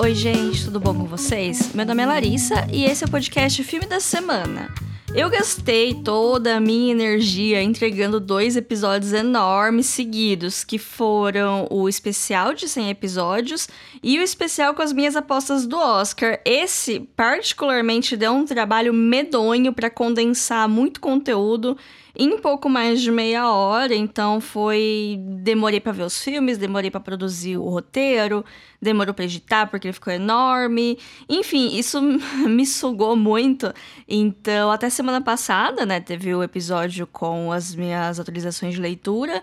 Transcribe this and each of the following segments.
Oi, gente, tudo bom com vocês? Meu nome é Larissa e esse é o podcast Filme da Semana. Eu gastei toda a minha energia entregando dois episódios enormes seguidos, que foram o especial de 100 episódios e o especial com as minhas apostas do Oscar. Esse, particularmente, deu um trabalho medonho para condensar muito conteúdo em pouco mais de meia hora, então foi. Demorei para ver os filmes, demorei para produzir o roteiro, demorou para editar porque ele ficou enorme. Enfim, isso me sugou muito. Então, até semana passada, né, teve o episódio com as minhas atualizações de leitura.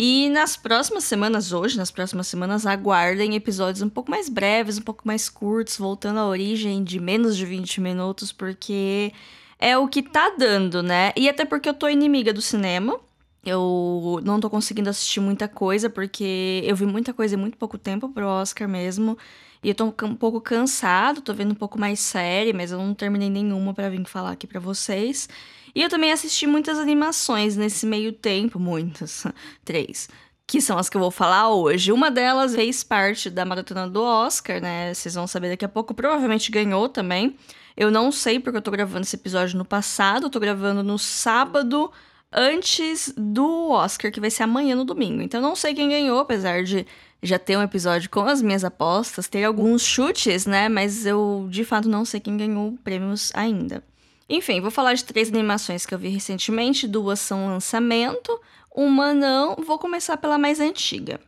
E nas próximas semanas, hoje, nas próximas semanas, aguardem episódios um pouco mais breves, um pouco mais curtos, voltando à origem de menos de 20 minutos, porque é o que tá dando, né? E até porque eu tô inimiga do cinema. Eu não tô conseguindo assistir muita coisa, porque eu vi muita coisa em muito pouco tempo pro Oscar mesmo. E eu tô um pouco cansado, tô vendo um pouco mais série, mas eu não terminei nenhuma para vir falar aqui para vocês. E eu também assisti muitas animações nesse meio tempo, muitas, três, que são as que eu vou falar hoje. Uma delas fez parte da maratona do Oscar, né? Vocês vão saber daqui a pouco, provavelmente ganhou também. Eu não sei porque eu tô gravando esse episódio no passado, eu tô gravando no sábado antes do Oscar, que vai ser amanhã no domingo. Então não sei quem ganhou, apesar de já ter um episódio com as minhas apostas, ter alguns chutes, né? Mas eu de fato não sei quem ganhou prêmios ainda. Enfim, vou falar de três animações que eu vi recentemente, duas são lançamento, uma não. Vou começar pela mais antiga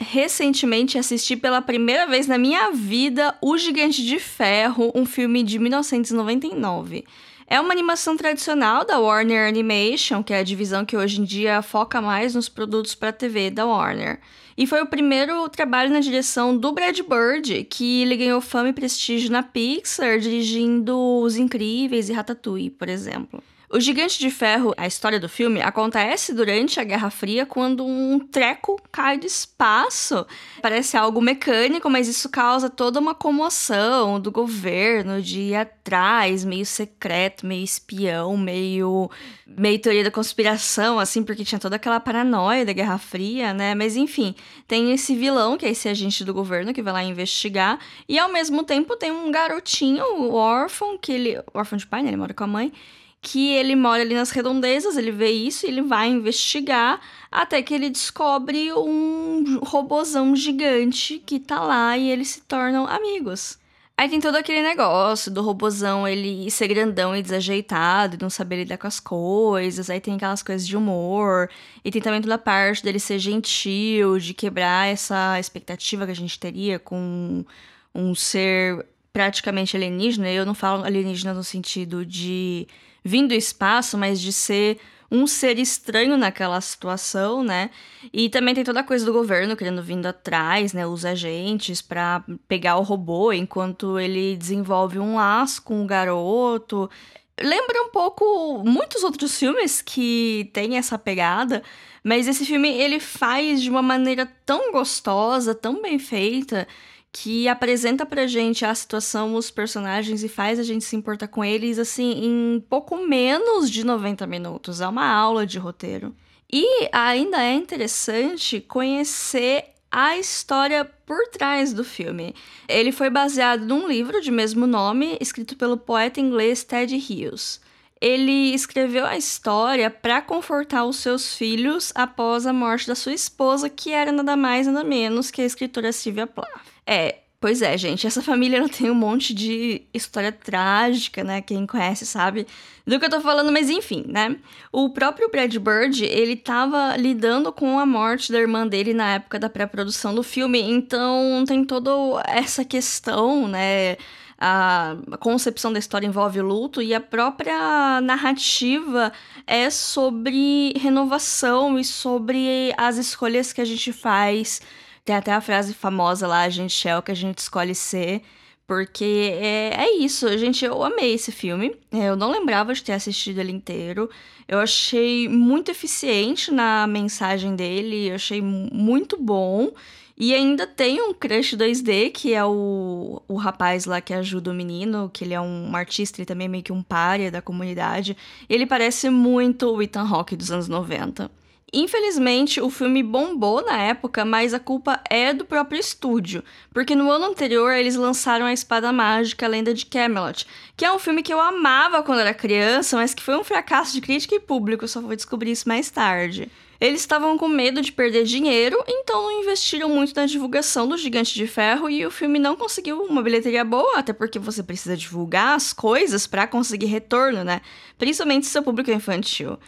recentemente assisti pela primeira vez na minha vida O Gigante de Ferro, um filme de 1999. É uma animação tradicional da Warner Animation, que é a divisão que hoje em dia foca mais nos produtos para TV da Warner. E foi o primeiro trabalho na direção do Brad Bird, que ele ganhou fama e prestígio na Pixar, dirigindo Os Incríveis e Ratatouille, por exemplo. O Gigante de Ferro, a história do filme, acontece durante a Guerra Fria quando um treco cai do espaço. Parece algo mecânico, mas isso causa toda uma comoção do governo de ir atrás, meio secreto, meio espião, meio meio teoria da conspiração, assim, porque tinha toda aquela paranoia da Guerra Fria, né? Mas enfim, tem esse vilão, que é esse agente do governo que vai lá investigar, e ao mesmo tempo tem um garotinho, o órfão, que ele. órfão de pai, né? Ele mora com a mãe que ele mora ali nas redondezas, ele vê isso, ele vai investigar até que ele descobre um robozão gigante que tá lá e eles se tornam amigos. Aí tem todo aquele negócio do robozão ele ser grandão e desajeitado, e não saber lidar com as coisas. Aí tem aquelas coisas de humor. E tem também toda a parte dele ser gentil, de quebrar essa expectativa que a gente teria com um ser praticamente alienígena. Eu não falo alienígena no sentido de vindo do espaço, mas de ser um ser estranho naquela situação, né? E também tem toda a coisa do governo querendo vindo atrás, né? Os agentes para pegar o robô enquanto ele desenvolve um laço com o garoto. Lembra um pouco muitos outros filmes que têm essa pegada, mas esse filme ele faz de uma maneira tão gostosa, tão bem feita, que apresenta pra gente a situação, os personagens e faz a gente se importar com eles, assim, em pouco menos de 90 minutos. É uma aula de roteiro. E ainda é interessante conhecer a história por trás do filme. Ele foi baseado num livro de mesmo nome, escrito pelo poeta inglês Ted Hughes. Ele escreveu a história para confortar os seus filhos após a morte da sua esposa, que era nada mais nada menos que a escritora Sylvia Plath. É, pois é, gente, essa família ela tem um monte de história trágica, né? Quem conhece sabe do que eu tô falando, mas enfim, né? O próprio Brad Bird, ele tava lidando com a morte da irmã dele na época da pré-produção do filme, então tem toda essa questão, né? a concepção da história envolve luto e a própria narrativa é sobre renovação e sobre as escolhas que a gente faz tem até a frase famosa lá, a gente é o que a gente escolhe ser. Porque é, é isso, gente. Eu amei esse filme. É, eu não lembrava de ter assistido ele inteiro. Eu achei muito eficiente na mensagem dele. Eu achei muito bom. E ainda tem um crush 2D, que é o, o rapaz lá que ajuda o menino, que ele é um artista e também meio que um párea da comunidade. Ele parece muito o Ethan Hawke dos anos 90. Infelizmente, o filme bombou na época, mas a culpa é do próprio estúdio, porque no ano anterior eles lançaram A Espada Mágica, a Lenda de Camelot, que é um filme que eu amava quando era criança, mas que foi um fracasso de crítica e público, só vou descobrir isso mais tarde. Eles estavam com medo de perder dinheiro, então não investiram muito na divulgação do Gigante de Ferro e o filme não conseguiu uma bilheteria boa, até porque você precisa divulgar as coisas para conseguir retorno, né? Principalmente se seu público é infantil.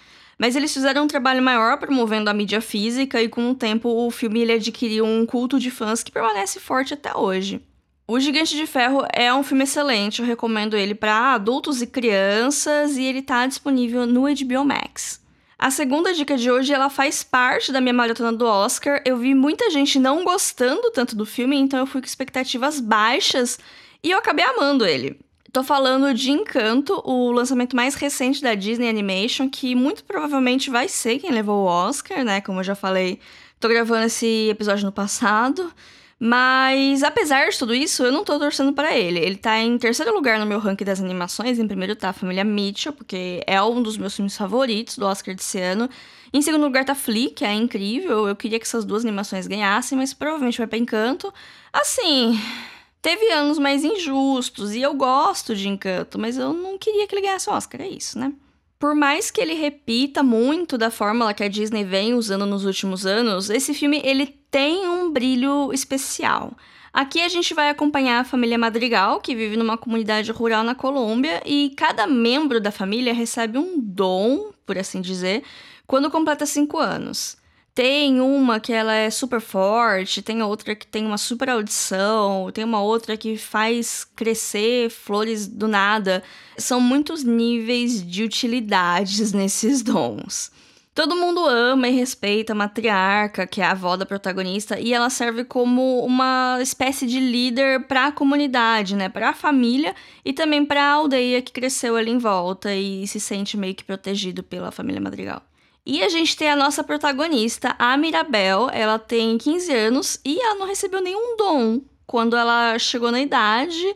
Mas eles fizeram um trabalho maior promovendo a mídia física e com o tempo o filme ele adquiriu um culto de fãs que permanece forte até hoje. O Gigante de Ferro é um filme excelente, eu recomendo ele para adultos e crianças e ele está disponível no HBO Max. A segunda dica de hoje, ela faz parte da minha maratona do Oscar. Eu vi muita gente não gostando tanto do filme, então eu fui com expectativas baixas e eu acabei amando ele. Tô falando de Encanto, o lançamento mais recente da Disney Animation, que muito provavelmente vai ser quem levou o Oscar, né? Como eu já falei, tô gravando esse episódio no passado. Mas, apesar de tudo isso, eu não tô torcendo para ele. Ele tá em terceiro lugar no meu ranking das animações. Em primeiro tá a Família Mitchell, porque é um dos meus filmes favoritos do Oscar desse ano. Em segundo lugar tá Flea, que é incrível. Eu queria que essas duas animações ganhassem, mas provavelmente vai pra Encanto. Assim, Teve anos mais injustos e eu gosto de Encanto, mas eu não queria que ele ganhasse Oscar, é isso, né? Por mais que ele repita muito da fórmula que a Disney vem usando nos últimos anos, esse filme ele tem um brilho especial. Aqui a gente vai acompanhar a família Madrigal, que vive numa comunidade rural na Colômbia, e cada membro da família recebe um dom, por assim dizer, quando completa cinco anos. Tem uma que ela é super forte, tem outra que tem uma super audição, tem uma outra que faz crescer flores do nada. São muitos níveis de utilidades nesses dons. Todo mundo ama e respeita a matriarca, que é a avó da protagonista, e ela serve como uma espécie de líder para a comunidade, né, para a família e também para a aldeia que cresceu ali em volta e se sente meio que protegido pela família Madrigal. E a gente tem a nossa protagonista, a Mirabel. Ela tem 15 anos e ela não recebeu nenhum dom quando ela chegou na idade.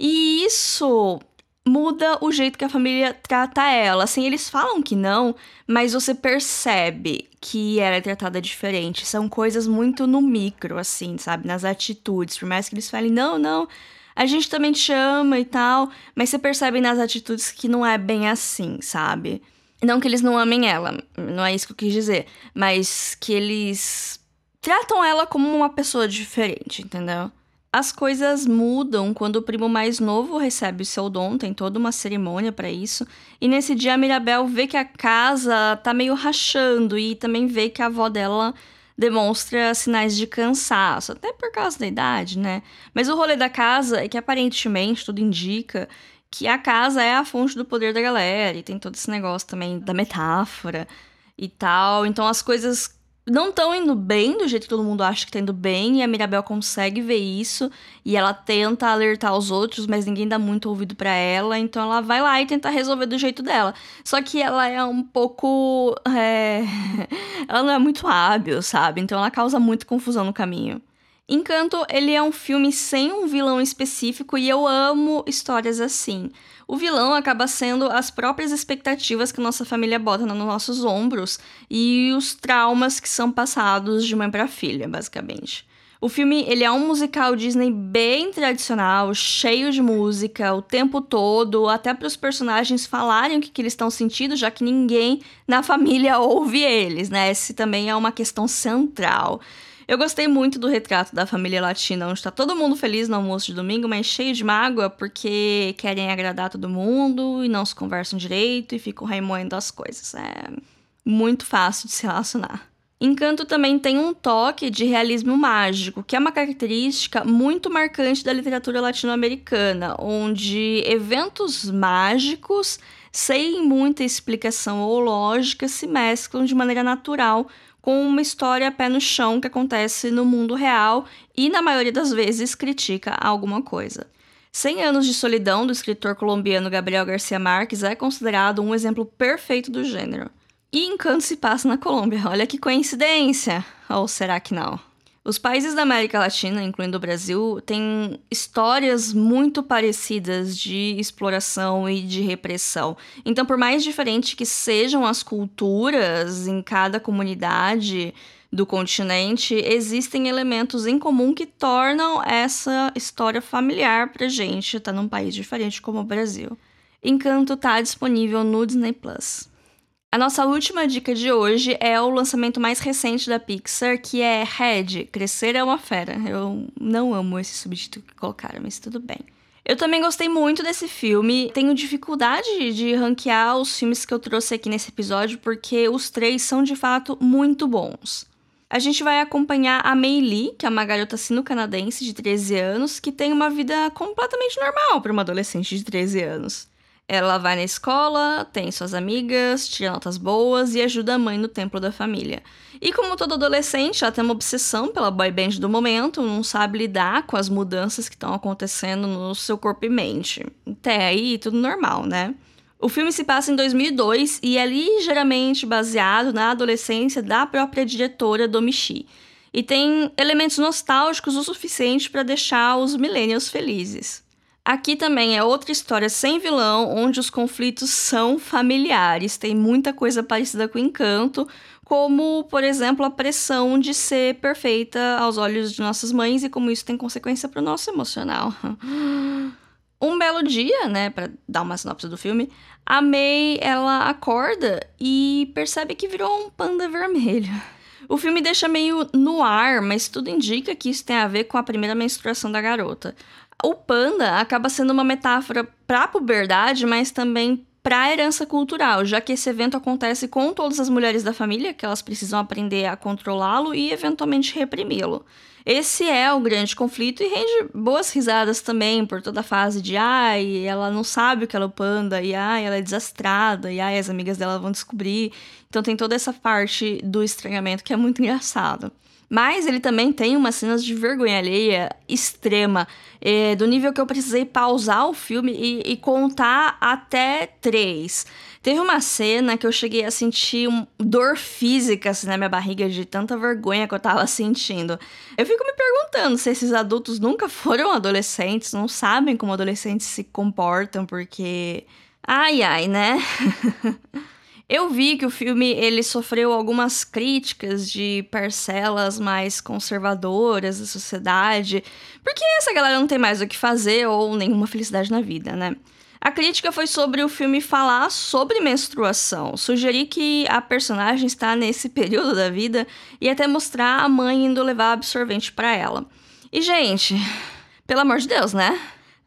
E isso muda o jeito que a família trata ela. Assim, eles falam que não, mas você percebe que ela é tratada diferente. São coisas muito no micro, assim, sabe? Nas atitudes. Por mais que eles falem, não, não, a gente também te ama e tal. Mas você percebe nas atitudes que não é bem assim, sabe? Não que eles não amem ela, não é isso que eu quis dizer, mas que eles tratam ela como uma pessoa diferente, entendeu? As coisas mudam quando o primo mais novo recebe o seu dom, tem toda uma cerimônia para isso. E nesse dia a Mirabel vê que a casa tá meio rachando e também vê que a avó dela demonstra sinais de cansaço, até por causa da idade, né? Mas o rolê da casa é que aparentemente tudo indica que a casa é a fonte do poder da galera, e tem todo esse negócio também da metáfora e tal. Então as coisas não estão indo bem do jeito que todo mundo acha que tá indo bem, e a Mirabel consegue ver isso, e ela tenta alertar os outros, mas ninguém dá muito ouvido para ela, então ela vai lá e tenta resolver do jeito dela. Só que ela é um pouco. É... ela não é muito hábil, sabe? Então ela causa muita confusão no caminho. Encanto, ele é um filme sem um vilão específico e eu amo histórias assim. O vilão acaba sendo as próprias expectativas que nossa família bota nos nossos ombros e os traumas que são passados de mãe para filha, basicamente. O filme ele é um musical Disney bem tradicional, cheio de música o tempo todo, até para os personagens falarem o que, que eles estão sentindo, já que ninguém na família ouve eles, né? Esse também é uma questão central. Eu gostei muito do retrato da família latina, onde tá todo mundo feliz no almoço de domingo, mas cheio de mágoa porque querem agradar todo mundo e não se conversam direito e ficam remoendo as coisas. É muito fácil de se relacionar. Encanto também tem um toque de realismo mágico, que é uma característica muito marcante da literatura latino-americana, onde eventos mágicos, sem muita explicação ou lógica, se mesclam de maneira natural com uma história pé no chão que acontece no mundo real e, na maioria das vezes, critica alguma coisa. Cem Anos de Solidão, do escritor colombiano Gabriel Garcia Marques, é considerado um exemplo perfeito do gênero. E Encanto se passa na Colômbia. Olha que coincidência! Ou será que não? Os países da América Latina, incluindo o Brasil, têm histórias muito parecidas de exploração e de repressão. Então, por mais diferente que sejam as culturas em cada comunidade do continente, existem elementos em comum que tornam essa história familiar pra gente, tá num país diferente como o Brasil. Encanto tá disponível no Disney Plus. A nossa última dica de hoje é o lançamento mais recente da Pixar, que é Red, Crescer é uma Fera. Eu não amo esse subtítulo que colocaram, mas tudo bem. Eu também gostei muito desse filme. Tenho dificuldade de ranquear os filmes que eu trouxe aqui nesse episódio, porque os três são de fato muito bons. A gente vai acompanhar a Mei Lee, que é uma garota sino-canadense de 13 anos, que tem uma vida completamente normal para uma adolescente de 13 anos. Ela vai na escola, tem suas amigas, tira notas boas e ajuda a mãe no templo da família. E como todo adolescente, ela tem uma obsessão pela boy band do momento, não sabe lidar com as mudanças que estão acontecendo no seu corpo e mente. Até aí, tudo normal, né? O filme se passa em 2002 e é ligeiramente baseado na adolescência da própria diretora Domichi. E tem elementos nostálgicos o suficiente para deixar os millennials felizes. Aqui também é outra história sem vilão, onde os conflitos são familiares. Tem muita coisa parecida com Encanto, como, por exemplo, a pressão de ser perfeita aos olhos de nossas mães e como isso tem consequência para o nosso emocional. Um belo dia, né, para dar uma sinopse do filme, a May ela acorda e percebe que virou um panda vermelho. O filme deixa meio no ar, mas tudo indica que isso tem a ver com a primeira menstruação da garota. O panda acaba sendo uma metáfora para a puberdade, mas também para a herança cultural, já que esse evento acontece com todas as mulheres da família, que elas precisam aprender a controlá-lo e eventualmente reprimi-lo. Esse é o grande conflito e rende boas risadas também por toda a fase de ai, ela não sabe o que ela é o panda, e ai, ela é desastrada, e ai, as amigas dela vão descobrir. Então tem toda essa parte do estranhamento que é muito engraçado. Mas ele também tem umas cenas de vergonha alheia extrema, é, do nível que eu precisei pausar o filme e, e, contar até três. Teve uma cena que eu cheguei a sentir um, dor física assim, na minha barriga de tanta vergonha que eu tava sentindo. Eu fico me perguntando se esses adultos nunca foram adolescentes, não sabem como adolescentes se comportam, porque. Ai, ai, né? Eu vi que o filme ele sofreu algumas críticas de parcelas mais conservadoras da sociedade, porque essa galera não tem mais o que fazer ou nenhuma felicidade na vida, né? A crítica foi sobre o filme falar sobre menstruação, sugerir que a personagem está nesse período da vida e até mostrar a mãe indo levar absorvente para ela. E gente, pelo amor de Deus, né?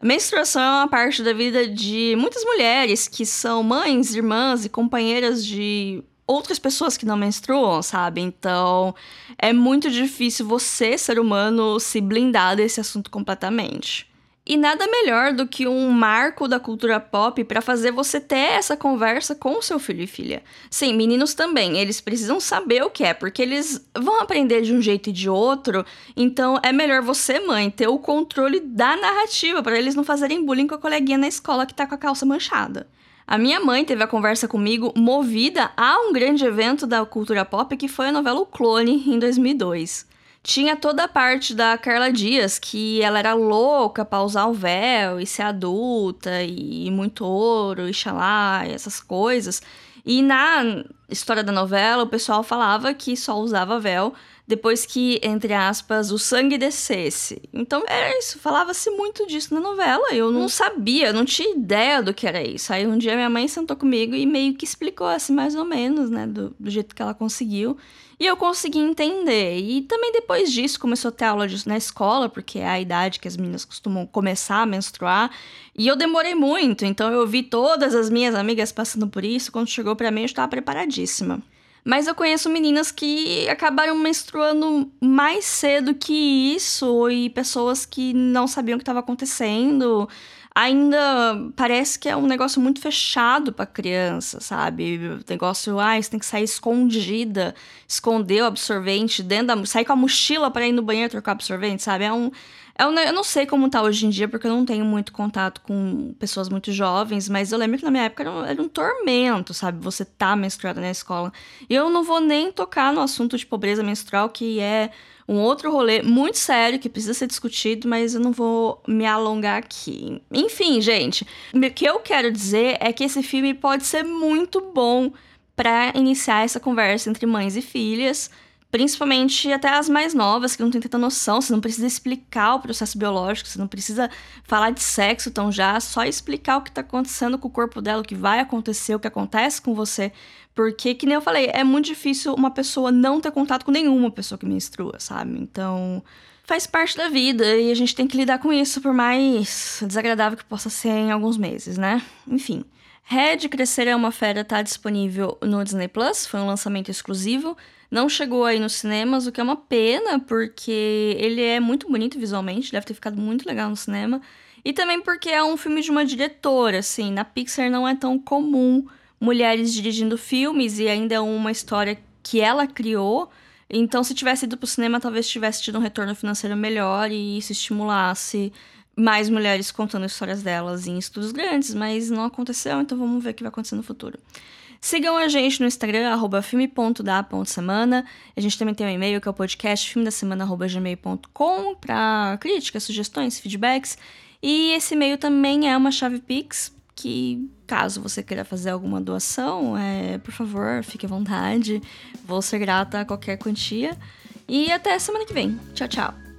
A menstruação é uma parte da vida de muitas mulheres que são mães, irmãs e companheiras de outras pessoas que não menstruam, sabe? Então, é muito difícil você, ser humano, se blindar desse assunto completamente. E nada melhor do que um marco da cultura pop para fazer você ter essa conversa com seu filho e filha. Sim, meninos também, eles precisam saber o que é, porque eles vão aprender de um jeito e de outro. Então é melhor você, mãe, ter o controle da narrativa para eles não fazerem bullying com a coleguinha na escola que tá com a calça manchada. A minha mãe teve a conversa comigo movida a um grande evento da cultura pop que foi a novela O Clone em 2002 tinha toda a parte da Carla Dias, que ela era louca pra usar o véu e ser adulta, e muito ouro, e xalá, e essas coisas. E na história da novela, o pessoal falava que só usava véu depois que, entre aspas, o sangue descesse. Então era isso, falava-se muito disso na novela. Eu não sabia, não tinha ideia do que era isso. Aí um dia minha mãe sentou comigo e meio que explicou assim, mais ou menos, né, do, do jeito que ela conseguiu. E eu consegui entender. E também depois disso começou a ter aula disso na escola, porque é a idade que as meninas costumam começar a menstruar. E eu demorei muito, então eu vi todas as minhas amigas passando por isso. Quando chegou para mim, eu estava preparadíssima. Mas eu conheço meninas que acabaram menstruando mais cedo que isso e pessoas que não sabiam o que estava acontecendo ainda parece que é um negócio muito fechado para criança, sabe? O negócio, ah, você tem que sair escondida, esconder o absorvente dentro da, sair com a mochila para ir no banheiro trocar absorvente, sabe? É um é um, eu não sei como tá hoje em dia, porque eu não tenho muito contato com pessoas muito jovens, mas eu lembro que na minha época era um, era um tormento, sabe? Você tá menstruada na escola. E eu não vou nem tocar no assunto de pobreza menstrual, que é um outro rolê muito sério que precisa ser discutido, mas eu não vou me alongar aqui. Enfim, gente, o que eu quero dizer é que esse filme pode ser muito bom para iniciar essa conversa entre mães e filhas Principalmente até as mais novas, que não têm tanta noção, você não precisa explicar o processo biológico, você não precisa falar de sexo tão já, só explicar o que tá acontecendo com o corpo dela, o que vai acontecer, o que acontece com você. Porque, que nem eu falei, é muito difícil uma pessoa não ter contato com nenhuma pessoa que menstrua, sabe? Então, faz parte da vida e a gente tem que lidar com isso, por mais desagradável que possa ser em alguns meses, né? Enfim. Red Crescer é uma Fera tá disponível no Disney Plus, foi um lançamento exclusivo. Não chegou aí nos cinemas, o que é uma pena, porque ele é muito bonito visualmente, deve ter ficado muito legal no cinema. E também porque é um filme de uma diretora, assim. Na Pixar não é tão comum mulheres dirigindo filmes e ainda é uma história que ela criou. Então, se tivesse ido pro cinema, talvez tivesse tido um retorno financeiro melhor e isso estimulasse mais mulheres contando histórias delas em estudos grandes, mas não aconteceu, então vamos ver o que vai acontecer no futuro. Sigam a gente no Instagram, filme.da.semana. A gente também tem um e-mail que é o podcast filmedasemana.gmail.com para críticas, sugestões, feedbacks. E esse e-mail também é uma chave Pix, que caso você queira fazer alguma doação, é, por favor, fique à vontade. Vou ser grata a qualquer quantia. E até semana que vem. Tchau, tchau.